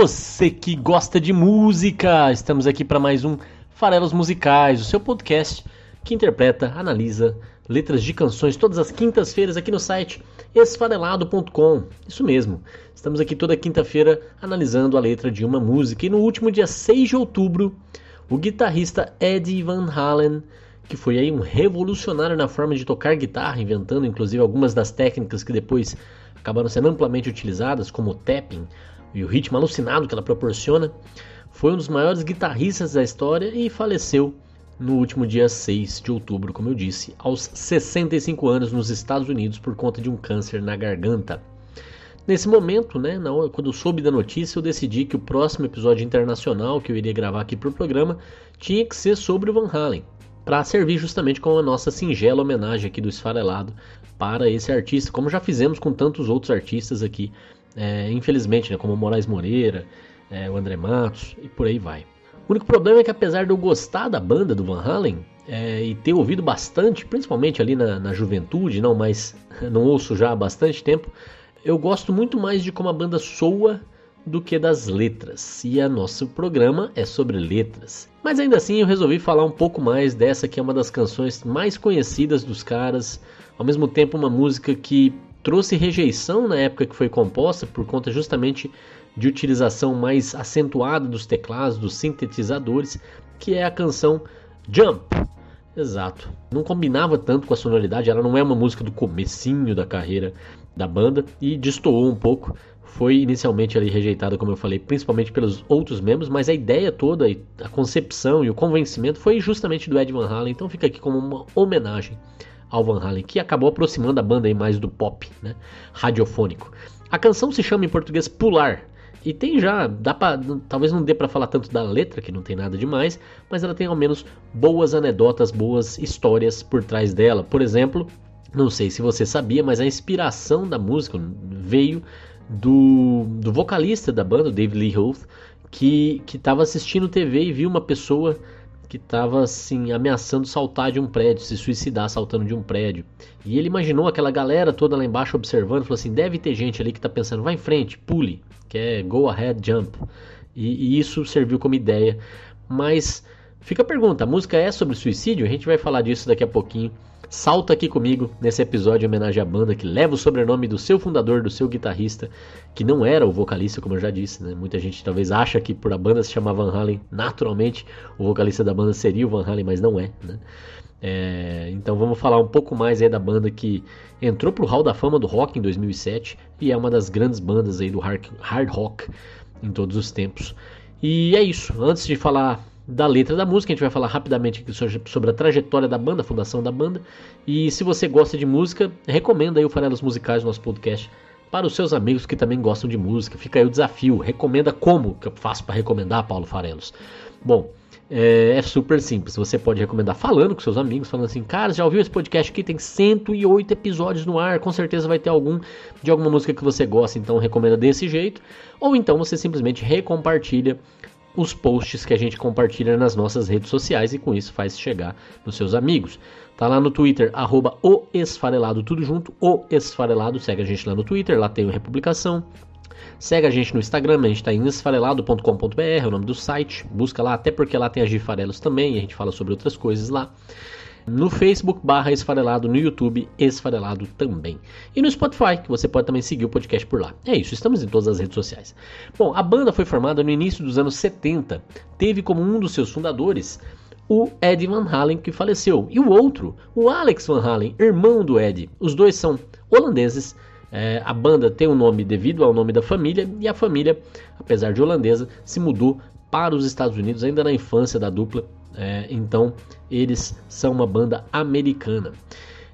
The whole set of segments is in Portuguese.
Você que gosta de música! Estamos aqui para mais um Farelos Musicais, o seu podcast que interpreta, analisa letras de canções todas as quintas-feiras aqui no site esfarelado.com. Isso mesmo, estamos aqui toda quinta-feira analisando a letra de uma música e no último dia 6 de outubro, o guitarrista Eddie Van Halen, que foi aí um revolucionário na forma de tocar guitarra, inventando inclusive algumas das técnicas que depois acabaram sendo amplamente utilizadas, como o tapping e o ritmo alucinado que ela proporciona, foi um dos maiores guitarristas da história e faleceu no último dia 6 de outubro, como eu disse, aos 65 anos nos Estados Unidos por conta de um câncer na garganta. Nesse momento, né, na hora, quando eu soube da notícia, eu decidi que o próximo episódio internacional que eu iria gravar aqui para o programa tinha que ser sobre o Van Halen, para servir justamente como a nossa singela homenagem aqui do Esfarelado para esse artista, como já fizemos com tantos outros artistas aqui, é, infelizmente, né, como o Moraes Moreira, é, o André Matos e por aí vai. O único problema é que apesar de eu gostar da banda do Van Halen é, e ter ouvido bastante, principalmente ali na, na juventude, não, mas não ouço já há bastante tempo, eu gosto muito mais de como a banda soa do que das letras. E a nosso programa é sobre letras. Mas ainda assim eu resolvi falar um pouco mais dessa que é uma das canções mais conhecidas dos caras, ao mesmo tempo uma música que trouxe rejeição na época que foi composta por conta justamente de utilização mais acentuada dos teclados, dos sintetizadores, que é a canção Jump. Exato. Não combinava tanto com a sonoridade, ela não é uma música do comecinho da carreira da banda e destoou um pouco. Foi inicialmente ali rejeitada, como eu falei, principalmente pelos outros membros, mas a ideia toda, a concepção e o convencimento foi justamente do Ed Van Halen, então fica aqui como uma homenagem ao Van Halen, que acabou aproximando a banda aí mais do pop, né, radiofônico. A canção se chama em português Pular, e tem já, dá pra, talvez não dê para falar tanto da letra, que não tem nada demais, mas ela tem ao menos boas anedotas, boas histórias por trás dela. Por exemplo, não sei se você sabia, mas a inspiração da música veio do, do vocalista da banda, David Lee Roth, que estava assistindo TV e viu uma pessoa que estava assim ameaçando saltar de um prédio, se suicidar saltando de um prédio. E ele imaginou aquela galera toda lá embaixo observando, falou assim: deve ter gente ali que está pensando, vai em frente, pule, que é go ahead, jump. E, e isso serviu como ideia. Mas fica a pergunta: a música é sobre suicídio? A gente vai falar disso daqui a pouquinho. Salta aqui comigo nesse episódio em homenagem à banda que leva o sobrenome do seu fundador, do seu guitarrista, que não era o vocalista, como eu já disse. Né? Muita gente talvez acha que por a banda se chamar Van Halen, naturalmente o vocalista da banda seria o Van Halen, mas não é. Né? É, então vamos falar um pouco mais aí da banda que entrou pro Hall da Fama do Rock em 2007 e é uma das grandes bandas aí do hard, hard rock em todos os tempos. E é isso. Antes de falar da letra da música. A gente vai falar rapidamente sobre a trajetória da banda, a fundação da banda. E se você gosta de música, recomenda aí o Farelos Musicais, nosso podcast, para os seus amigos que também gostam de música. Fica aí o desafio. Recomenda como que eu faço para recomendar, Paulo Farelos? Bom, é, é, super simples. Você pode recomendar falando com seus amigos, falando assim, cara, já ouviu esse podcast aqui? Tem 108 episódios no ar, com certeza vai ter algum de alguma música que você gosta, então recomenda desse jeito. Ou então você simplesmente recompartilha os posts que a gente compartilha nas nossas redes sociais e com isso faz chegar nos seus amigos. Tá lá no Twitter, arroba o Esfarelado, tudo junto, o Esfarelado, segue a gente lá no Twitter, lá tem o Republicação. Segue a gente no Instagram, a gente está em esfarelado.com.br, é o nome do site, busca lá, até porque lá tem as Gifarelos também, a gente fala sobre outras coisas lá no Facebook barra Esfarelado, no YouTube Esfarelado também. E no Spotify, que você pode também seguir o podcast por lá. É isso, estamos em todas as redes sociais. Bom, a banda foi formada no início dos anos 70, teve como um dos seus fundadores o Ed Van Halen, que faleceu, e o outro, o Alex Van Halen, irmão do Ed. Os dois são holandeses. É, a banda tem o um nome devido ao nome da família, e a família, apesar de holandesa, se mudou para os Estados Unidos ainda na infância da dupla é, então, eles são uma banda americana.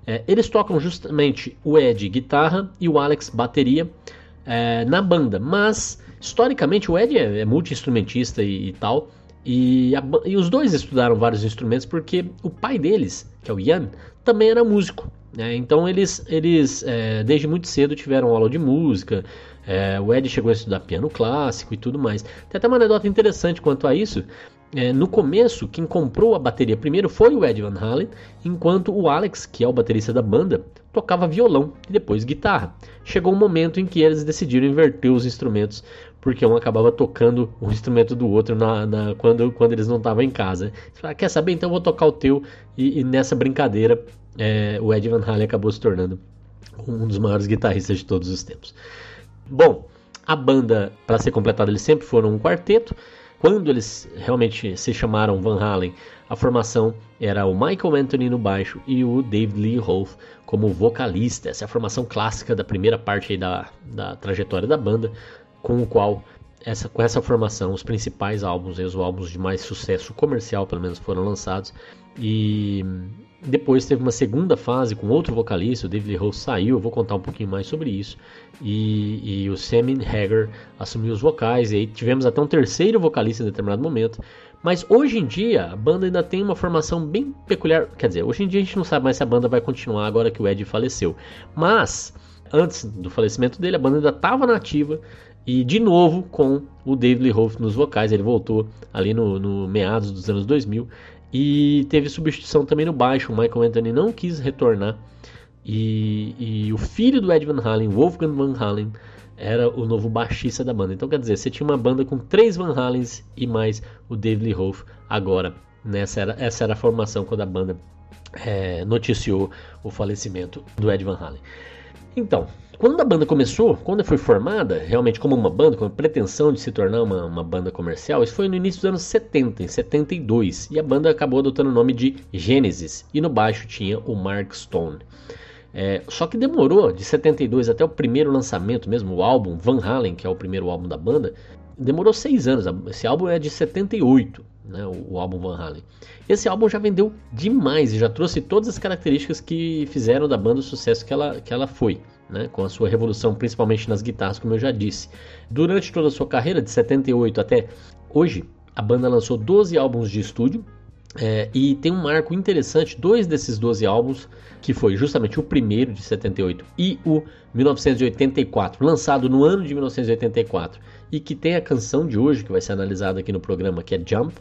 É, eles tocam justamente o Ed guitarra e o Alex bateria é, na banda, mas Historicamente, o Ed é, é multi-instrumentista e, e tal, e, a, e, os dois estudaram vários instrumentos porque o pai deles, que é o Ian, também era músico. Né? Então eles, eles é, desde muito cedo tiveram aula de música. É, o Ed chegou a estudar piano clássico e tudo mais. Tem até uma anedota interessante quanto a isso. É, no começo, quem comprou a bateria primeiro foi o Ed Van Halen, enquanto o Alex, que é o baterista da banda, tocava violão e depois guitarra. Chegou um momento em que eles decidiram inverter os instrumentos porque um acabava tocando o instrumento do outro na, na quando, quando eles não estavam em casa. Falaram, quer saber? Então eu vou tocar o teu. E, e nessa brincadeira, é, o Ed Van Halen acabou se tornando um dos maiores guitarristas de todos os tempos. Bom, a banda, para ser completada, eles sempre foram um quarteto. Quando eles realmente se chamaram Van Halen, a formação era o Michael Anthony no baixo e o David Lee Roth como vocalista. Essa é a formação clássica da primeira parte da, da trajetória da banda com o qual essa, com essa formação os principais álbuns, os álbuns de mais sucesso comercial pelo menos foram lançados. E depois teve uma segunda fase com outro vocalista, o David Lee saiu, eu vou contar um pouquinho mais sobre isso. E, e o Sammy Hagar assumiu os vocais e aí tivemos até um terceiro vocalista em determinado momento. Mas hoje em dia a banda ainda tem uma formação bem peculiar, quer dizer, hoje em dia a gente não sabe mais se a banda vai continuar agora que o Ed faleceu, mas antes do falecimento dele a banda ainda estava nativa e de novo com o David Lee Roth nos vocais, ele voltou ali no, no, meados dos anos 2000 e teve substituição também no baixo. O Michael Anthony não quis retornar e, e o filho do Ed Van Halen, Wolfgang Van Halen, era o novo baixista da banda. Então quer dizer, você tinha uma banda com três Van Halens e mais o David Lee Roth agora. Nessa era, essa era a formação quando a banda é, noticiou o falecimento do Ed Van Halen. Então, quando a banda começou, quando foi formada, realmente como uma banda, com a pretensão de se tornar uma, uma, banda comercial, isso foi no início dos anos 70, em 72, e a banda acabou adotando o nome de Genesis, e no baixo tinha o Mark Stone. É, só que demorou de 72 até o primeiro lançamento mesmo, o álbum Van Halen, que é o primeiro álbum da banda, demorou seis anos. Esse álbum é de 78, né, o, o álbum Van Halen. Esse álbum já vendeu demais e já trouxe todas as características que fizeram da banda o sucesso que ela, que ela foi né, com a sua revolução, principalmente nas guitarras, como eu já disse. Durante toda a sua carreira, de 78 até hoje, a banda lançou 12 álbuns de estúdio. É, e tem um marco interessante, dois desses 12 álbuns, que foi justamente o primeiro de 78 e o 1984, lançado no ano de 1984, e que tem a canção de hoje, que vai ser analisada aqui no programa, que é Jump.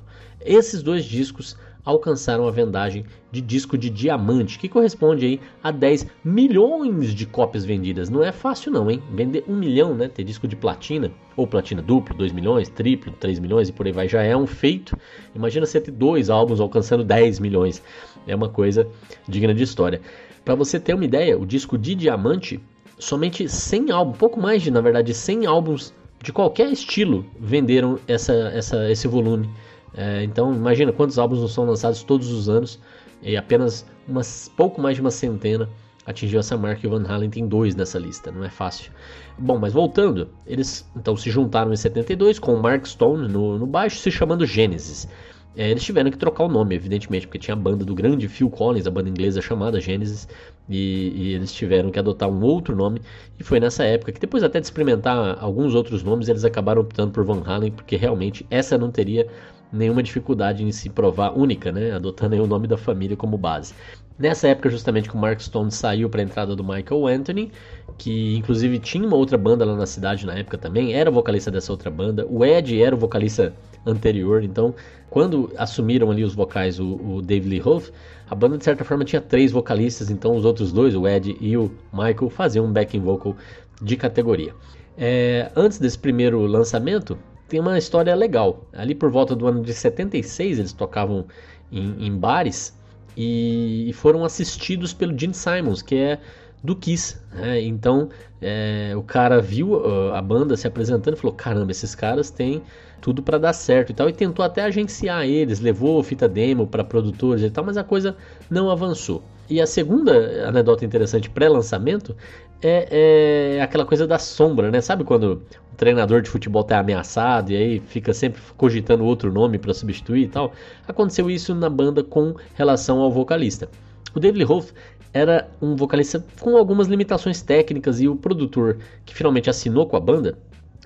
Esses dois discos alcançaram a vendagem de disco de diamante, que corresponde aí a 10 milhões de cópias vendidas. Não é fácil não, hein? Vender um milhão, né? Ter disco de platina, ou platina duplo, 2 milhões, triplo, 3 milhões e por aí vai, já é um feito. Imagina você ter dois álbuns alcançando 10 milhões. É uma coisa digna de história. Para você ter uma ideia, o disco de diamante, somente 100 álbuns, pouco mais de, na verdade, 100 álbuns de qualquer estilo venderam essa, essa, esse volume é, então imagina quantos álbuns não são lançados todos os anos e apenas umas, pouco mais de uma centena atingiu essa marca e o Van Halen tem dois nessa lista, não é fácil. Bom, mas voltando, eles então se juntaram em 72 com o Mark Stone no, no baixo, se chamando Genesis. É, eles tiveram que trocar o nome, evidentemente, porque tinha a banda do grande Phil Collins, a banda inglesa chamada Genesis, e, e, eles tiveram que adotar um outro nome. E foi nessa época que, depois até de experimentar alguns outros nomes, eles acabaram optando por Van Halen, porque realmente essa não teria nenhuma dificuldade em se provar única, né? adotando o nome da família como base. Nessa época, justamente, que o Mark Stone saiu para a entrada do Michael Anthony, que inclusive tinha uma outra banda lá na cidade na época também, era vocalista dessa outra banda. O Ed era o vocalista anterior, então, quando assumiram ali os vocais o, o Dave Lee Roth, a banda de certa forma tinha três vocalistas, então os outros dois, o Ed e o Michael, faziam um backing vocal de categoria. É, antes desse primeiro lançamento, tem uma história legal. Ali por volta do ano de 76 eles tocavam em, em bares e, foram assistidos pelo Gene Simons, que é do Kiss. Né? Então é, o cara viu uh, a banda se apresentando e falou: caramba, esses caras têm tudo para dar certo e tal. E tentou até agenciar eles, levou fita demo para produtores e tal, mas a coisa não avançou. E a segunda anedota interessante pré-lançamento é, é, aquela coisa da sombra, né? Sabe quando o treinador de futebol tá ameaçado e aí fica sempre cogitando outro nome para substituir e tal? Aconteceu isso na banda com relação ao vocalista. O David Roth era um vocalista com algumas limitações técnicas e o produtor que finalmente assinou com a banda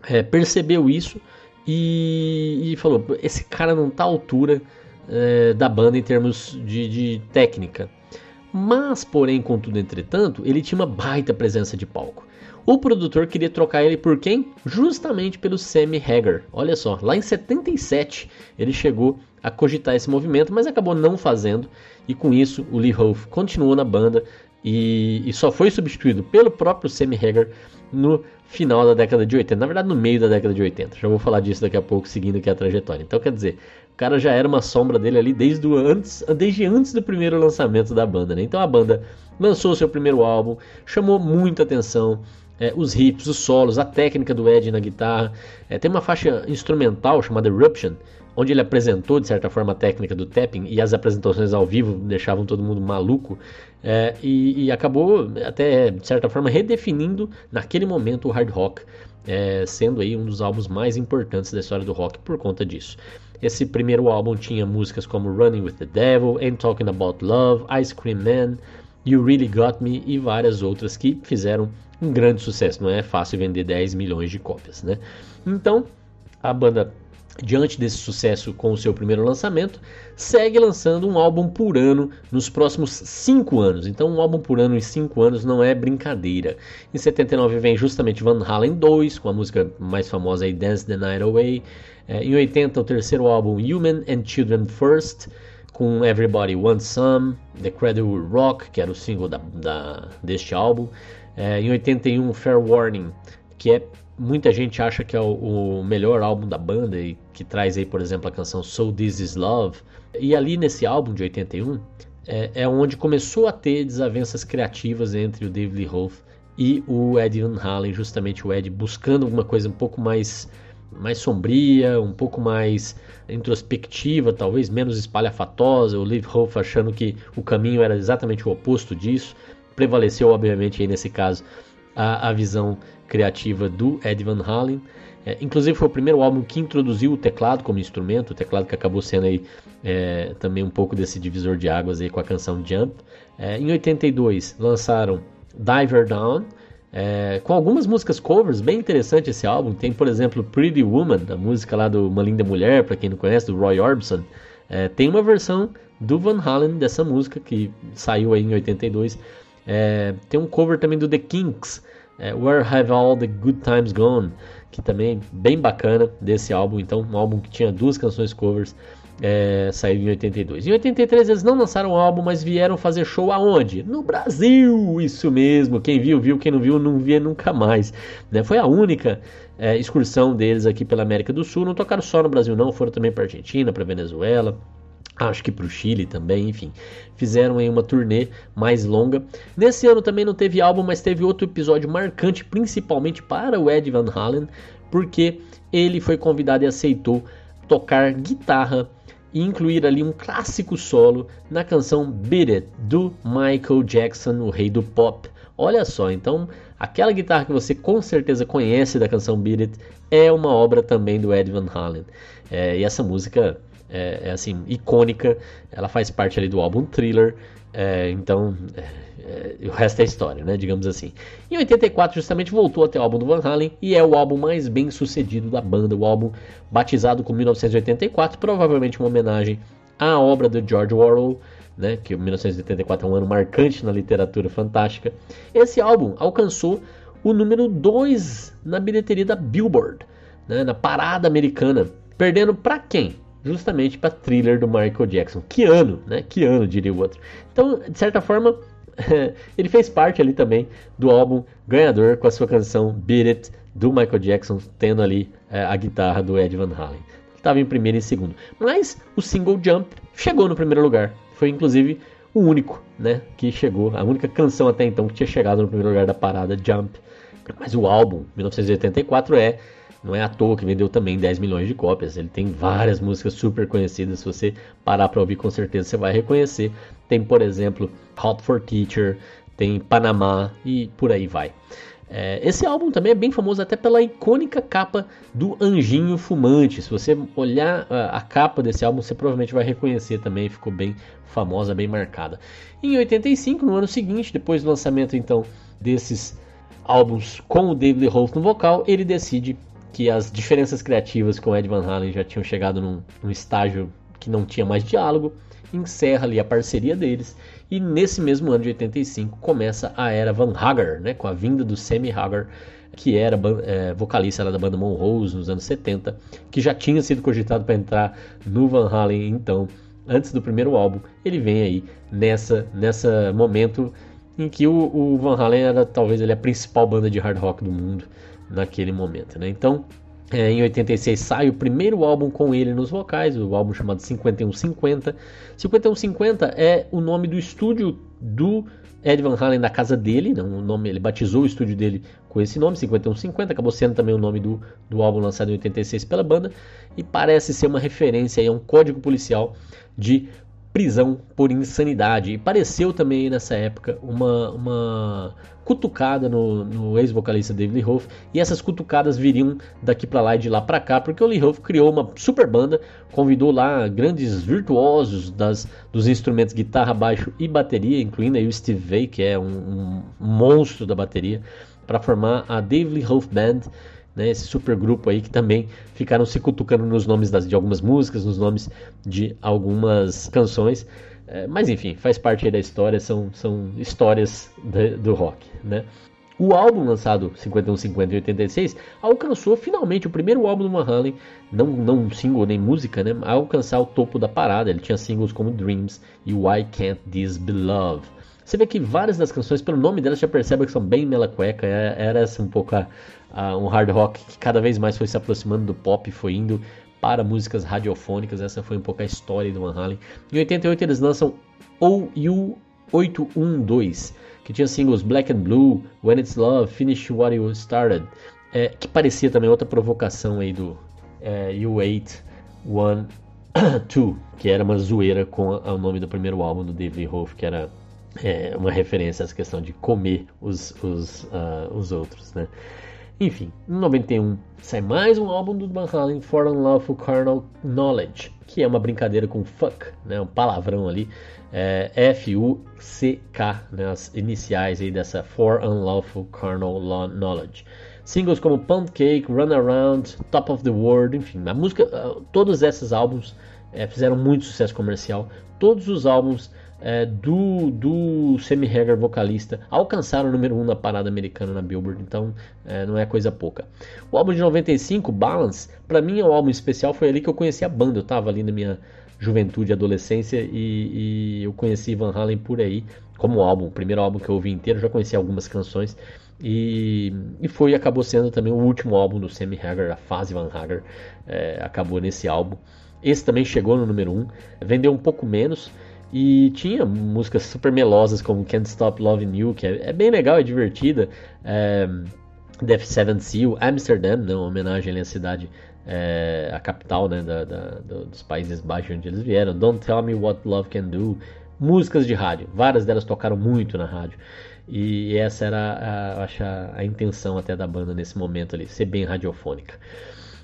é, percebeu isso e, e, falou: esse cara não tá à altura é, da banda em termos de, de técnica. Mas, porém, contudo, entretanto, ele tinha uma baita presença de palco. O produtor queria trocar ele por quem? Justamente pelo Sammy Hagar. Olha só, lá em 77 ele chegou a cogitar esse movimento, mas acabou não fazendo. E com isso, o Lee Hoff continuou na banda e, e só foi substituído pelo próprio Sammy Hagar no final da década de 80, na verdade no meio da década de 80. Já vou falar disso daqui a pouco, seguindo aqui a trajetória. Então, quer dizer, cara já era uma sombra dele ali desde, antes, desde antes do primeiro lançamento da banda. Né? Então a banda lançou seu primeiro álbum, chamou muita atenção. É, os riffs, os solos, a técnica do Ed na guitarra. É, tem uma faixa instrumental chamada Eruption, onde ele apresentou de certa forma a técnica do tapping e as apresentações ao vivo deixavam todo mundo maluco. É, e, e, acabou até de certa forma redefinindo naquele momento o hard rock, é, sendo aí um dos álbuns mais importantes da história do rock por conta disso. Esse primeiro álbum tinha músicas como Running with the Devil, Ain't Talking About Love, Ice Cream Man, You Really Got Me e várias outras que fizeram um grande sucesso. Não é fácil vender 10 milhões de cópias, né? Então, a banda diante desse sucesso com o seu primeiro lançamento, segue lançando um álbum por ano nos próximos 5 anos. Então, um álbum por ano em 5 anos não é brincadeira. Em 79 vem justamente Van Halen 2, com a música mais famosa aí, Dance the Night Away. É, em 80, o terceiro álbum, Human and Children First, com Everybody Wants Some, The Cradle Rock, que era o single da, da deste álbum. É, em 81, Fair Warning, que é muita gente acha que é o, o, melhor álbum da banda e que traz aí, por exemplo, a canção So This Is Love. E ali nesse álbum de 81 é, é onde começou a ter desavenças criativas entre o David Lee Roth e o Ed Van Halen, justamente o Ed buscando alguma coisa um pouco mais mais sombria, um pouco mais introspectiva, talvez menos espalhafatosa, o Lee Roth achando que o caminho era exatamente o oposto disso. Prevaleceu, obviamente, aí nesse caso, a, a visão criativa do Ed Van Halen. É, inclusive foi o primeiro álbum que introduziu o teclado como instrumento, o teclado que acabou sendo aí é, também um pouco desse divisor de águas aí com a canção Jump. É, em 82 lançaram Diver Down, é, com algumas músicas covers, bem interessante esse álbum. Tem, por exemplo, Pretty Woman, a música lá do Uma Linda Mulher, para quem não conhece, do Roy Orbison. É, tem uma versão do Van Halen dessa música que saiu aí em 82. É, tem um cover também do The Kinks, é, Where Have All the Good Times Gone, que também bem bacana desse álbum. Então, um álbum que tinha duas canções covers, é, em 82. Em 83 eles não lançaram o álbum, mas vieram fazer show aonde? No Brasil! Isso mesmo, quem viu, viu, quem não viu, não via nunca mais. Né? Foi a única é, excursão deles aqui pela América do Sul. Não tocaram só no Brasil, não, foram também para Argentina, para Venezuela acho que para o Chile também, enfim, fizeram aí uma turnê mais longa. Nesse ano também não teve álbum, mas teve outro episódio marcante, principalmente para o Ed Van Halen, porque ele foi convidado e aceitou tocar guitarra e incluir ali um clássico solo na canção Beat It do Michael Jackson, o rei do pop. Olha só, então aquela guitarra que você com certeza conhece da canção Beat It é uma obra também do Ed Van Halen. É, e essa música é, é, assim icônica, ela faz parte ali do álbum Thriller, é, então é, é, o resto é história, né, digamos assim. Em 84 justamente voltou até o álbum do Van Halen e é o álbum mais bem sucedido da banda, o álbum batizado com 1984, provavelmente uma homenagem à obra do George Orwell, né, que 1984 é um ano marcante na literatura fantástica. Esse álbum alcançou o número 2 na bilheteria da Billboard, né, na parada americana, perdendo para quem? Justamente para thriller do Michael Jackson. Que ano, né? Que ano, diria o outro. Então, de certa forma, ele fez parte ali também do álbum ganhador com a sua canção Beat It do Michael Jackson, tendo ali é, a guitarra do Ed Van Halen. Estava em primeiro e segundo. Mas o single Jump chegou no primeiro lugar. Foi inclusive o único, né, que chegou, a única canção até então que tinha chegado no primeiro lugar da parada Jump. Mas o álbum, 1984, é não é à toa que vendeu também 10 milhões de cópias. Ele tem várias músicas super conhecidas. Se você parar para ouvir, com certeza você vai reconhecer. Tem, por exemplo, Hot for Teacher, tem Panamá e por aí vai. É, esse álbum também é bem famoso até pela icônica capa do Anjinho Fumante. Se você olhar a, a capa desse álbum, você provavelmente vai reconhecer também. Ficou bem famosa, bem marcada. Em 85, no ano seguinte, depois do lançamento então desses álbuns com o David Roth no vocal, ele decide que as diferenças criativas com Ed Van Halen já tinham chegado num, num estágio que não tinha mais diálogo, encerra ali a parceria deles e nesse mesmo ano de 85 começa a era Van Hagar, né, com a vinda do Sammy Hagar, que era é, vocalista da banda Monrose nos anos 70, que já tinha sido cogitado para entrar no Van Halen então, antes do primeiro álbum. Ele vem aí nessa nessa momento em que o, o Van Halen era talvez ele a principal banda de hard rock do mundo naquele momento, né? Então, é, em 86 sai o primeiro álbum com ele nos vocais, o álbum chamado 5150. 5150 é o nome do estúdio do Ed Van Halen da casa dele, não, o nome, ele batizou o estúdio dele com esse nome, 5150, acabou sendo também o nome do, do álbum lançado em 86 pela banda, e parece ser uma referência a um código policial de prisão por insanidade. E pareceu também nessa época uma, uma cutucada no, no ex-vocalista David Lee Roth, e essas cutucadas viriam daqui para lá e de lá para cá, porque o Lee Roth criou uma super banda, convidou lá grandes virtuosos das, dos instrumentos guitarra, baixo e bateria, incluindo aí o Steve Vai, que é um, um monstro da bateria, para formar a David Lee Roth Band, né, esse super grupo aí que também ficaram se cutucando nos nomes das, de algumas músicas, nos nomes de algumas canções. É, mas enfim, faz parte da história, são, são histórias de, do rock, né? O álbum lançado 5150 e 86 alcançou finalmente o primeiro álbum do Van Halen, não, não um single nem música, né, a alcançar o topo da parada. Ele tinha singles como Dreams e Why Can't This Be Love. Você vê que várias das canções, pelo nome delas, já percebe que são bem mela cueca. É, era essa um pouco a, a, um hard rock que cada vez mais foi se aproximando do pop, foi indo para músicas radiofônicas. Essa foi um pouco a história do Van Halen. Em 88 eles lançam OU 812, que tinha singles Black and Blue, When It's Love, Finish What You Started, é, que parecia também outra provocação aí do é, U8 One Two, que era uma zoeira com o nome do primeiro álbum do David Roth, que era é, uma referência a essa questão de comer os, os, uh, os outros, né? Enfim, em 91 sai mais um álbum do Van Halen, For Unlawful Carnal Knowledge, que é uma brincadeira com fuck, né, um palavrão ali, é, F-U-C-K, né, as iniciais aí dessa For Unlawful Carnal Knowledge. Singles como Pound Cake, Run Around, Top of the World, enfim, a música, uh, todos esses álbuns é, fizeram muito sucesso comercial. Todos os álbuns é, do, do Sammy Hagar, vocalista, alcançaram o número 1 um na parada americana na Billboard, então é, não é coisa pouca. O álbum de 95, Balance, para mim é um álbum especial, foi ali que eu conheci a banda, eu estava ali na minha juventude e adolescência e, e, eu conheci Van Halen por aí, como álbum, o primeiro álbum que eu ouvi inteiro, já conheci algumas canções. E, e foi acabou sendo também o último álbum do Sammy Hagar, a fase Van Hagar, é, acabou nesse álbum. Esse também chegou no número 1, um, vendeu um pouco menos, e tinha músicas super melosas como Can't Stop Loving You, que é, é bem legal, é divertida. É, Death Seven Seal, Amsterdam, né, uma homenagem à cidade, é, a capital né, da, da, dos Países Baixos onde eles vieram. Don't Tell Me What Love Can Do. Músicas de rádio, várias delas tocaram muito na rádio. E essa era, a, a intenção até da banda nesse momento ali, ser bem radiofônica.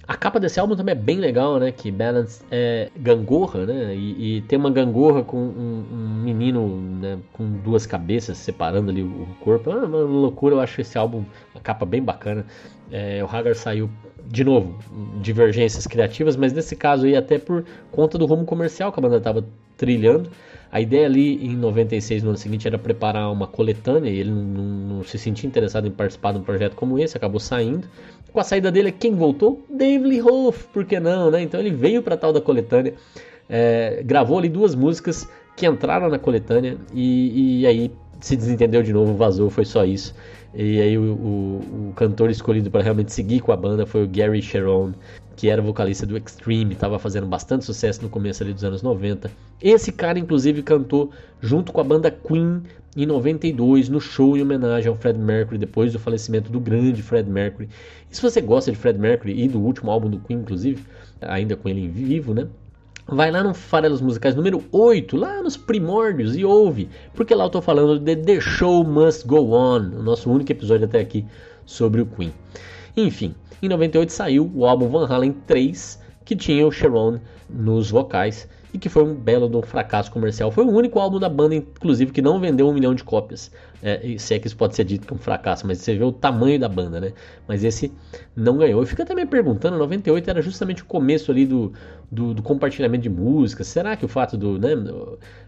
A capa desse álbum também é bem legal, né? Que Balance é gangorra, né? E, e tem uma gangorra com um, um, menino né? com duas cabeças separando ali o corpo. É uma loucura, eu acho esse álbum, a capa bem bacana. É, o Hagar saiu, de novo, divergências criativas, mas nesse caso aí até por conta do rumo comercial que a banda estava trilhando. A ideia ali em 96, no ano seguinte, era preparar uma coletânea e ele não, não, se sentia interessado em participar de um projeto como esse, acabou saindo. Com a saída dele, quem voltou? David Lee Roth, por que não, né? Então ele veio para tal da coletânea, é, gravou ali duas músicas que entraram na coletânea e, e aí se desentendeu de novo, vazou, foi só isso. E aí o, o, o cantor escolhido para realmente seguir com a banda foi o Gary Sharon, que era vocalista do Extreme, estava fazendo bastante sucesso no começo ali dos anos 90. Esse cara, inclusive, cantou junto com a banda Queen em 92, no show em homenagem ao Fred Mercury, depois do falecimento do grande Fred Mercury. E se você gosta de Fred Mercury e do último álbum do Queen, inclusive, ainda com ele em vivo, né? Vai lá no Farelos Musicais número 8, lá nos primórdios, e ouve, porque lá eu tô falando de The Show Must Go On, o nosso único episódio até aqui sobre o Queen. Enfim, em 98 saiu o álbum Van Halen 3, que tinha o Sharon nos vocais e que foi um belo de um fracasso comercial. Foi o único álbum da banda, inclusive, que não vendeu um milhão de cópias. É, se é que isso pode ser dito que é fracasso, mas você vê o tamanho da banda, né? Mas esse não ganhou. Fico até me perguntando, 98 era justamente o começo ali do, do, do compartilhamento de música. Será que o fato do, né,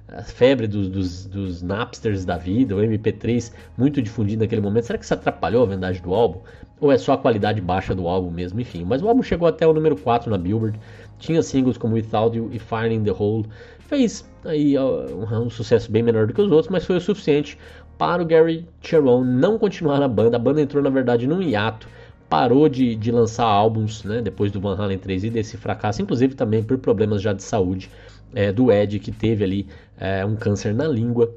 a febre dos, dos, dos, Napsters da vida, o MP3 muito difundido naquele momento, será que isso atrapalhou a vendagem do álbum? Ou é só a qualidade baixa do álbum mesmo? Enfim, mas o álbum chegou até o número 4 na Billboard, tinha singles como Without You e Fire in the Hole, fez aí um, um sucesso bem menor do que os outros, mas foi o suficiente para o Gary Cherone não continuar na banda. A banda entrou, na verdade, num hiato, parou de, de lançar álbuns né, depois do Van Halen 3 e desse fracasso, inclusive também por problemas já de saúde é, do Ed, que teve ali é, um câncer na língua.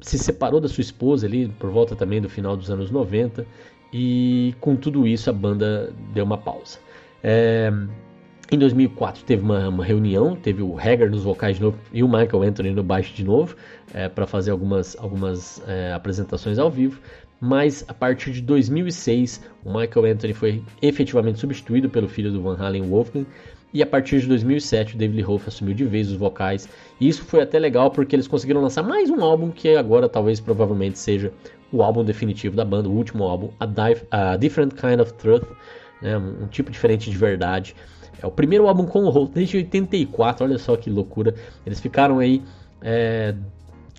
Se separou da sua esposa ali por volta também do final dos anos 90 e com tudo isso a banda deu uma pausa. É, em 2004 teve uma, uma, reunião, teve o Hagar nos vocais de novo e o Michael Anthony no baixo de novo é, para fazer algumas, algumas é, apresentações ao vivo. Mas a partir de 2006 o Michael Anthony foi efetivamente substituído pelo filho do Van Halen, Wolfgang. E a partir de 2007 o David Lee Roth assumiu de vez os vocais. E isso foi até legal porque eles conseguiram lançar mais um álbum que agora talvez provavelmente seja o álbum definitivo da banda, o último álbum, A, Dive, a Different Kind of Truth, né, um tipo diferente de verdade. É o primeiro álbum com o Roth desde 84, olha só que loucura. Eles ficaram aí é,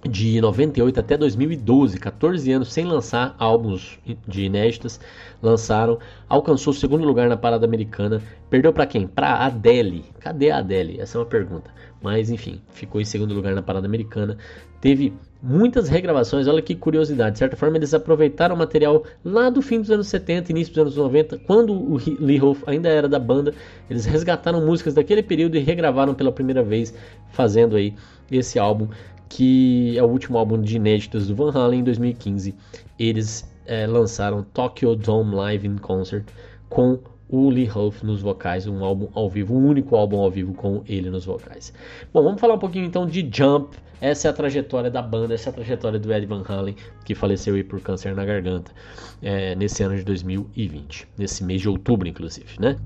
de 98 até 2012, 14 anos sem lançar álbuns de inéditas, lançaram, alcançou o segundo lugar na parada americana, perdeu para quem? Para Adele. Cadê a Adele? Essa é uma pergunta. Mas enfim, ficou em segundo lugar na parada americana. Teve muitas regravações, olha que curiosidade. De certa forma, eles aproveitaram o material lá do fim dos anos 70, início dos anos 90, quando o Lee Hoff ainda era da banda. Eles resgataram músicas daquele período e regravaram pela primeira vez, fazendo aí esse álbum que é o último álbum de inéditos do Van Halen em 2015. Eles é, lançaram Tokyo Dome Live in Concert com o Lee Huff nos vocais, um álbum ao vivo, um único álbum ao vivo com ele nos vocais. Bom, vamos falar um pouquinho então de Jump. Essa é a trajetória da banda, essa é a trajetória do Ed Van Halen, que faleceu aí por câncer na garganta é, nesse ano de 2020, nesse mês de outubro, inclusive, né?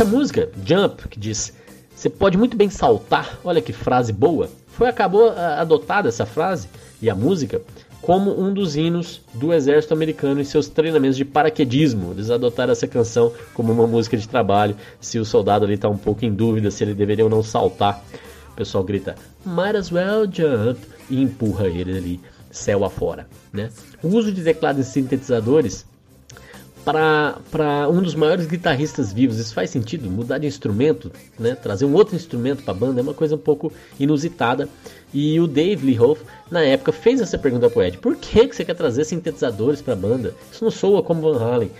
Essa música, Jump, que diz você pode muito bem saltar, olha que frase boa, foi acabou adotada essa frase e a música como um dos hinos do exército americano em seus treinamentos de paraquedismo. Eles adotaram essa canção como uma música de trabalho. Se o soldado ali está um pouco em dúvida se ele deveria ou não saltar, o pessoal grita Might as well jump e empurra ele ali céu afora. Né? O uso de teclados e sintetizadores para um dos maiores guitarristas vivos. Isso faz sentido? Mudar de instrumento, né? trazer um outro instrumento para a banda é uma coisa um pouco inusitada. E o Dave Lee Hoff, na época, fez essa pergunta para o Ed: por que, que você quer trazer sintetizadores para a banda? Isso não soa como Van Halen.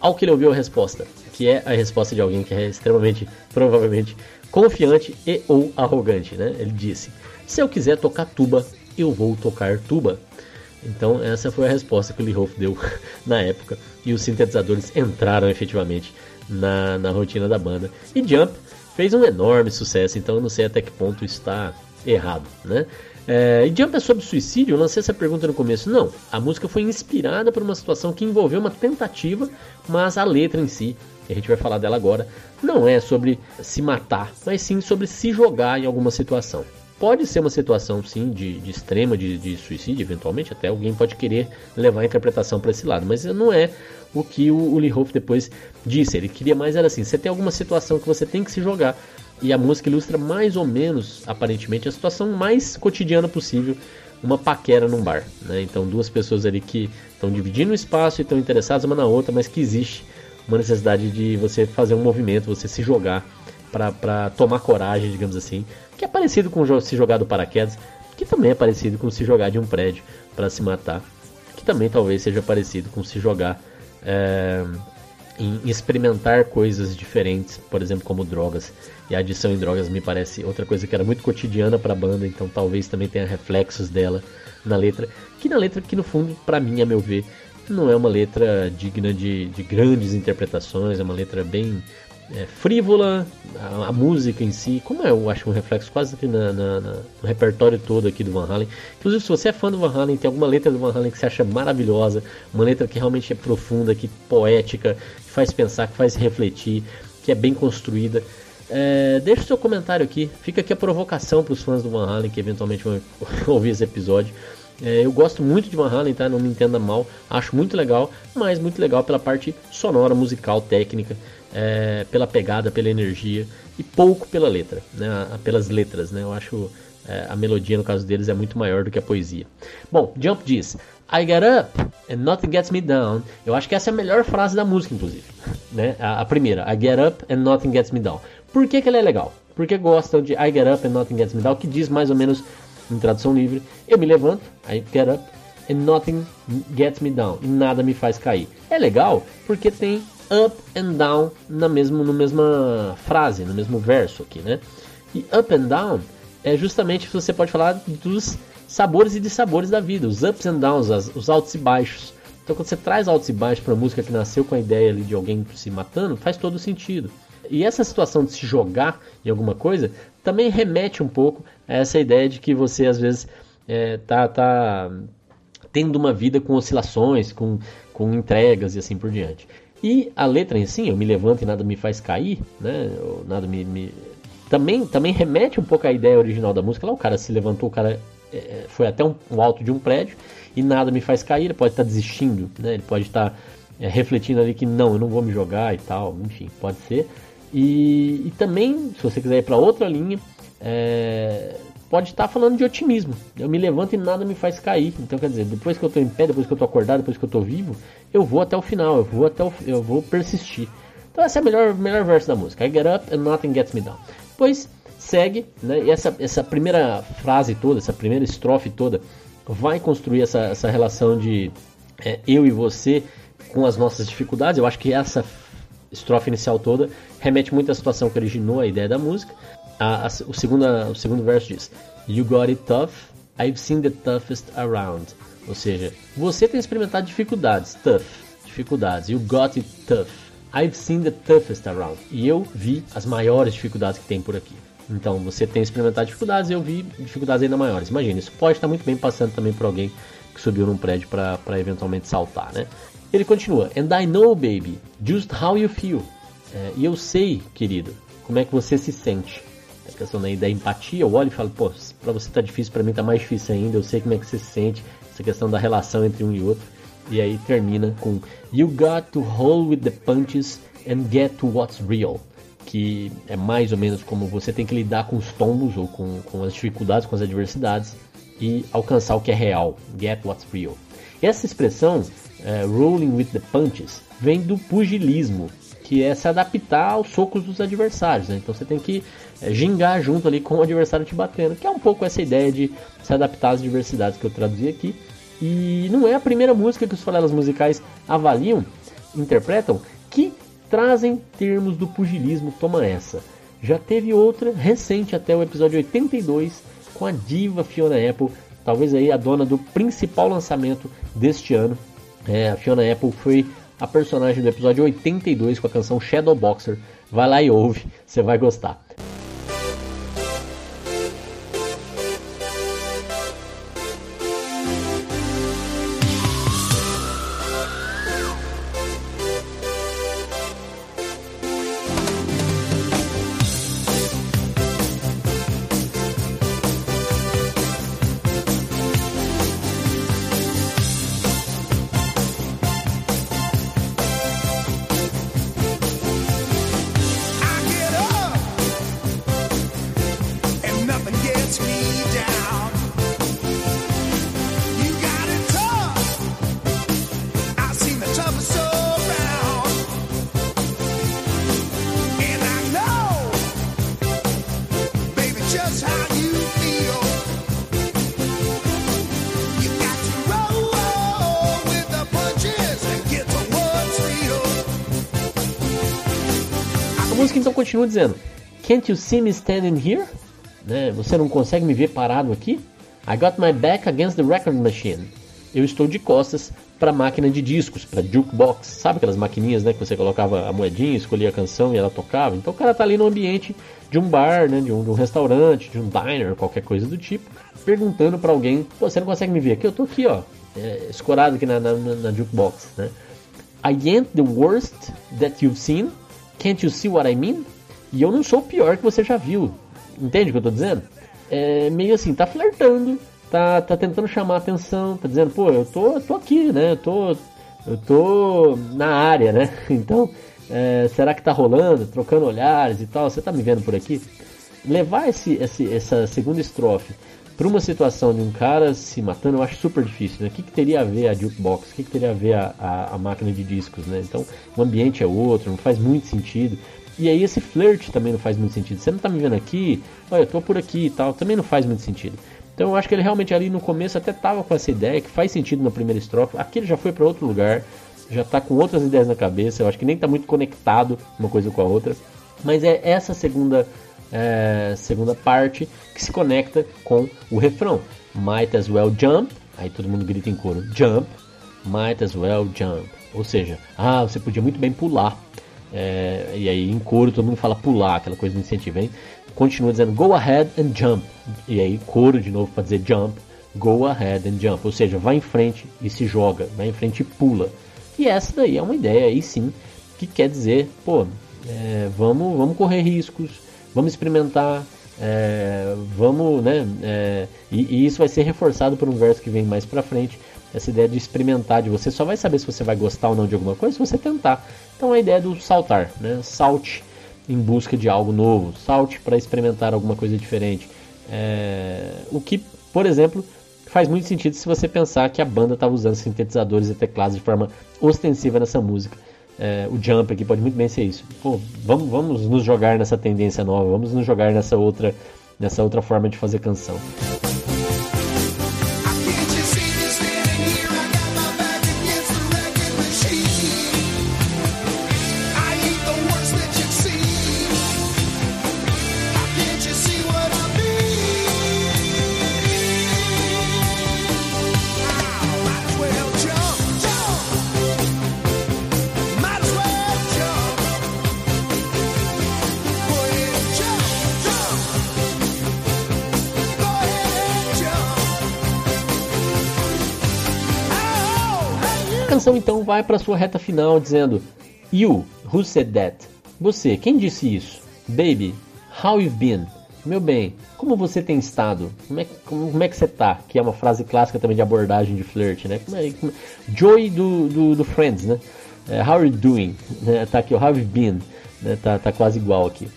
Ao que ele ouviu a resposta, que é a resposta de alguém que é extremamente, provavelmente, confiante e ou arrogante. Né? Ele disse: se eu quiser tocar tuba, eu vou tocar tuba. Então essa foi a resposta que o Lee Hoff deu na época e os sintetizadores entraram efetivamente na, na rotina da banda. E Jump fez um enorme sucesso, então eu não sei até que ponto está errado, né? É, e Jump é sobre suicídio? Eu lancei essa pergunta no começo. Não, a música foi inspirada por uma situação que envolveu uma tentativa, mas a letra em si, que a gente vai falar dela agora, não é sobre se matar, mas sim sobre se jogar em alguma situação. Pode ser uma situação, sim, de, de extrema, de, de, suicídio, eventualmente, até alguém pode querer levar a interpretação para esse lado, mas não é o que o, o Lee Hoff depois disse. Ele queria mais era assim: você tem alguma situação que você tem que se jogar, e a música ilustra mais ou menos, aparentemente, a situação mais cotidiana possível, uma paquera num bar. Né? Então, duas pessoas ali que estão dividindo o espaço e estão interessadas uma na outra, mas que existe uma necessidade de você fazer um movimento, você se jogar para tomar coragem, digamos assim, que é parecido com se jogar do paraquedas, que também é parecido com se jogar de um prédio para se matar, que também talvez seja parecido com se jogar é, em experimentar coisas diferentes, por exemplo, como drogas. E a adição em drogas me parece outra coisa que era muito cotidiana para a banda, então talvez também tenha reflexos dela na letra, que na letra que no fundo, para mim, a meu ver, não é uma letra digna de, de grandes interpretações, é uma letra bem é, frívola, a, a, música em si, como é, eu acho um reflexo quase na, na, na, no repertório todo aqui do Van Halen. Inclusive, se você é fã do Van Halen, tem alguma letra do Van Halen que você acha maravilhosa, uma letra que realmente é profunda, que poética, que faz pensar, que faz refletir, que é bem construída. É, deixa o seu comentário aqui, fica aqui a provocação para os fãs do Van Halen que eventualmente vão ouvir esse episódio. É, eu gosto muito de Van Halen, tá? Não me entenda mal, acho muito legal, mas muito legal pela parte sonora, musical, técnica é, pela pegada, pela energia e pouco pela letra, né, pelas letras. Né, eu acho é, a melodia no caso deles é muito maior do que a poesia. Bom, Jump diz: I get up and nothing gets me down. Eu acho que essa é a melhor frase da música, inclusive. Né? A, a primeira, I get up and nothing gets me down. Por que, que ela é legal? Porque gostam de I get up and nothing gets me down, que diz mais ou menos em tradução livre: Eu me levanto, I get up and nothing gets me down. E nada me faz cair. É legal porque tem up and down na mesmo, no mesma frase, no mesmo verso aqui, né? E up and down é justamente você pode falar dos sabores e dissabores da vida, os ups and downs, as, os altos e baixos. Então quando você traz altos e baixos para música que nasceu com a ideia ali de alguém se matando, faz todo sentido. E essa situação de se jogar em alguma coisa também remete um pouco a essa ideia de que você às vezes é, tá, tá tendo uma vida com oscilações, com, com entregas e assim por diante. E a letra em si, eu me levanto e nada me faz cair, né? Nada me, me... Também, também remete um pouco à ideia original da música. Lá o cara se levantou, o cara é, foi até um, um, alto de um prédio e nada me faz cair. Ele pode estar desistindo, né? Ele pode estar é, refletindo ali que não, eu não vou me jogar e tal. Enfim, pode ser. E, e também, se você quiser ir para outra linha, é, pode estar falando de otimismo. Eu me levanto e nada me faz cair. Então, quer dizer, depois que eu estou em pé, depois que eu estou acordado, depois que eu estou vivo, eu vou até o final, eu vou até o, eu vou persistir. Então, essa é a melhor, melhor verso da música. I get up and nothing gets me down. Depois segue, né? E essa, essa primeira frase toda, essa primeira estrofe toda, vai construir essa, essa relação de é, eu e você com as nossas dificuldades. Eu acho que essa estrofe inicial toda remete muito à situação que originou a ideia da música a, a, o, segundo, o segundo verso diz: You got it tough, I've seen the toughest around. Ou seja, você tem experimentado dificuldades, tough, dificuldades. You got it tough. I've seen the toughest around. E eu vi as maiores dificuldades que tem por aqui. Então, você tem experimentado dificuldades eu vi dificuldades ainda maiores. Imagina, isso pode estar muito bem passando também por alguém que subiu num prédio para eventualmente saltar, né? Ele continua: And I know, baby, just how you feel. É, e eu sei, querido, como é que você se sente a questão da, da empatia, eu olho e falo, pô, pra você tá difícil, pra mim tá mais difícil ainda, eu sei como é que você se sente, essa questão da relação entre um e outro. E aí termina com You got to hold with the punches and get to what's real. Que é mais ou menos como você tem que lidar com os tombos ou com, com as dificuldades, com as adversidades e alcançar o que é real. Get what's real. Essa expressão, uh, rolling with the punches, vem do pugilismo, que é se adaptar aos socos dos adversários. Né? Então você tem que é, gingar junto ali com o adversário te batendo, que é um pouco essa ideia de se adaptar às diversidades que eu traduzi aqui. E não é a primeira música que os falelas musicais avaliam, interpretam, que trazem termos do pugilismo, toma essa. Já teve outra recente até o episódio 82 com a diva Fiona Apple, talvez aí a dona do principal lançamento deste ano. É, a Fiona Apple foi a personagem do episódio 82 com a canção Shadow Boxer. Vai lá e ouve, você vai gostar. Música então continua dizendo: Can't you see me standing here? Né? Você não consegue me ver parado aqui? I got my back against the record machine. Eu estou de costas para máquina de discos, para jukebox, sabe aquelas maquininhas, né, que você colocava a moedinha, escolhia a canção e ela tocava. Então o cara tá ali no ambiente de um bar, né, de um, de um restaurante, de um diner, qualquer coisa do tipo, perguntando para alguém, você não consegue me ver aqui? Eu tô aqui, ó, é, escorado aqui na, na, na jukebox, né? I ain't the worst that you've seen. Can't you see what I mean? E eu não sou o pior que você já viu. Entende o que eu tô dizendo? É meio assim, tá flertando, tá, tá tentando chamar atenção, tá dizendo, pô, eu tô, tô aqui, né? Eu tô, eu tô na área, né? Então, é, será que tá rolando? Trocando olhares e tal, você tá me vendo por aqui? Levar esse, esse, essa segunda estrofe para uma situação de um cara se matando, eu acho super difícil, né? O que, que teria a ver a jukebox? O que, que teria a ver a, a, a, máquina de discos, né? Então, o ambiente é outro, não faz muito sentido. E aí esse flirt também não faz muito sentido. Você não tá me vendo aqui, olha, eu tô por aqui e tal, também não faz muito sentido. Então eu acho que ele realmente ali no começo até tava com essa ideia que faz sentido na primeira estrofe. Aqui ele já foi para outro lugar, já tá com outras ideias na cabeça. Eu acho que nem tá muito conectado uma coisa com a outra. Mas é essa segunda é, segunda parte que se conecta com o refrão. Might as well jump. Aí todo mundo grita em coro: Jump. Might as well jump. Ou seja, ah, você podia muito bem pular. É, e aí em coro todo mundo fala pular, aquela coisa do incentivo, hein? Continua dizendo go ahead and jump. E aí coro de novo para dizer jump. Go ahead and jump. Ou seja, vai em frente e se joga, vai em frente e pula. E essa daí é uma ideia aí sim que quer dizer, pô, é, vamos, vamos correr riscos, vamos experimentar, é, vamos, né? É, e, e, isso vai ser reforçado por um verso que vem mais pra frente. Essa ideia de experimentar, de você só vai saber se você vai gostar ou não de alguma coisa se você tentar. Então a ideia do saltar, né? Salte em busca de algo novo, salte para experimentar alguma coisa diferente. É, o que, por exemplo, faz muito sentido se você pensar que a banda estava usando sintetizadores e teclados de forma ostensiva nessa música. É, o jump aqui pode muito bem ser isso. Pô, vamos, vamos nos jogar nessa tendência nova, vamos nos jogar nessa outra, nessa outra forma de fazer canção. Vai para sua reta final dizendo: You, who said that? Você, quem disse isso? Baby, how you've been? Meu bem, como você tem estado? Como é, como, como é que você tá? Que é uma frase clássica também de abordagem de flirt, né? Como é, como, Joy do, do, do, Friends, né? Uh, how are you doing? Né? Tá aqui, how you've been? Né? Tá, tá quase igual aqui.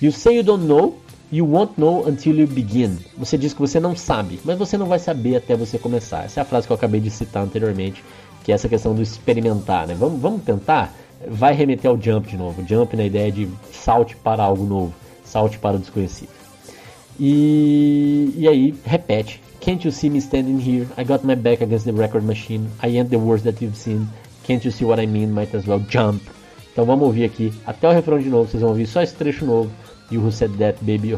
You say you don't know, you won't know until you begin. Você diz que você não sabe, mas você não vai saber até você começar. Essa é a frase que eu acabei de citar anteriormente que é essa questão do experimentar, né? Vamos, vamos tentar? Vai remeter ao jump de novo. Jump na ideia de salte para algo novo, salte para o desconhecido. E, e aí, repete. Can't you see me standing here? I got my back against the record machine. I ain't the worst that you've seen. Can't you see what I mean? Might as well jump. Então vamos ouvir aqui até o refrão de novo. Vocês vão ouvir só esse trecho novo. You who said that, baby,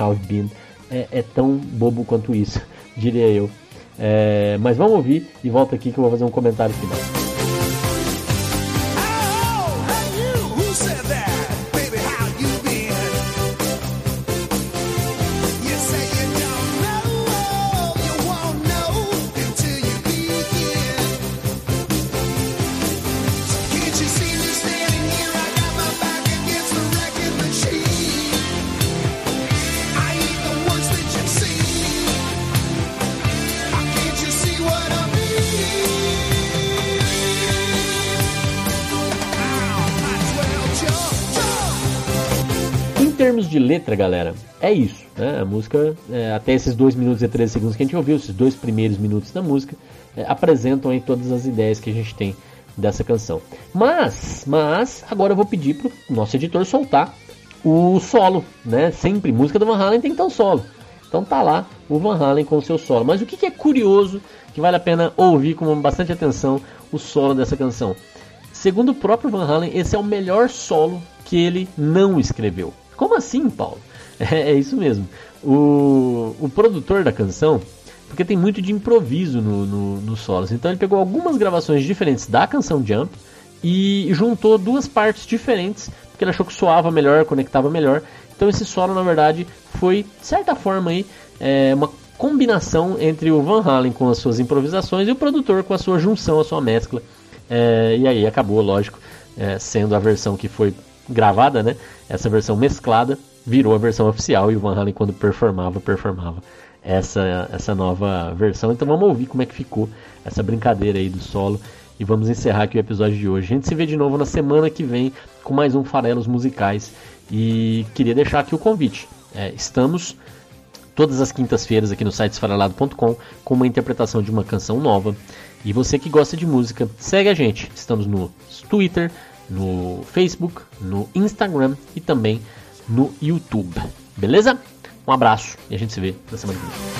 how I've been. É, é tão bobo quanto isso, diria eu. É, mas vamos ouvir e volta aqui que eu vou fazer um comentário final. Letra, galera, é isso. Né? A música, é, até esses 2 minutos e 13 segundos que a gente ouviu, esses dois primeiros minutos da música, é, apresentam aí todas as ideias que a gente tem dessa canção. Mas, mas, agora eu vou pedir pro nosso editor soltar o solo, né? Sempre música do Van Halen tem que ter um solo. Então tá lá o Van Halen com o seu solo. Mas o que, que é curioso, que vale a pena ouvir com bastante atenção o solo dessa canção? Segundo o próprio Van Halen, esse é o melhor solo que ele não escreveu. Como assim, Paulo? É, é isso mesmo. O, o produtor da canção porque tem muito de improviso no, no, nos solos. Então ele pegou algumas gravações diferentes da canção Jump e juntou duas partes diferentes, porque ele achou que soava melhor, conectava melhor. Então esse solo, na verdade, foi, de certa forma, aí, é, uma combinação entre o Van Halen com as suas improvisações e o produtor com a sua junção, a sua mescla. É, e aí acabou, lógico, é, sendo a versão que foi gravada, né? Essa versão mesclada virou a versão oficial e o Van Halen quando performava, performava essa, essa nova versão. Então vamos ouvir como é que ficou essa brincadeira aí do solo e vamos encerrar aqui o episódio de hoje. A gente se vê de novo na semana que vem com mais um Farelos Musicais e queria deixar aqui o convite. É, estamos todas as quintas-feiras aqui no site esfarelado.com com uma interpretação de uma canção nova. E você que gosta de música, segue a gente. Estamos no Twitter, no Facebook, no Instagram e também no YouTube. Beleza? Um abraço e a gente se vê na semana que vem.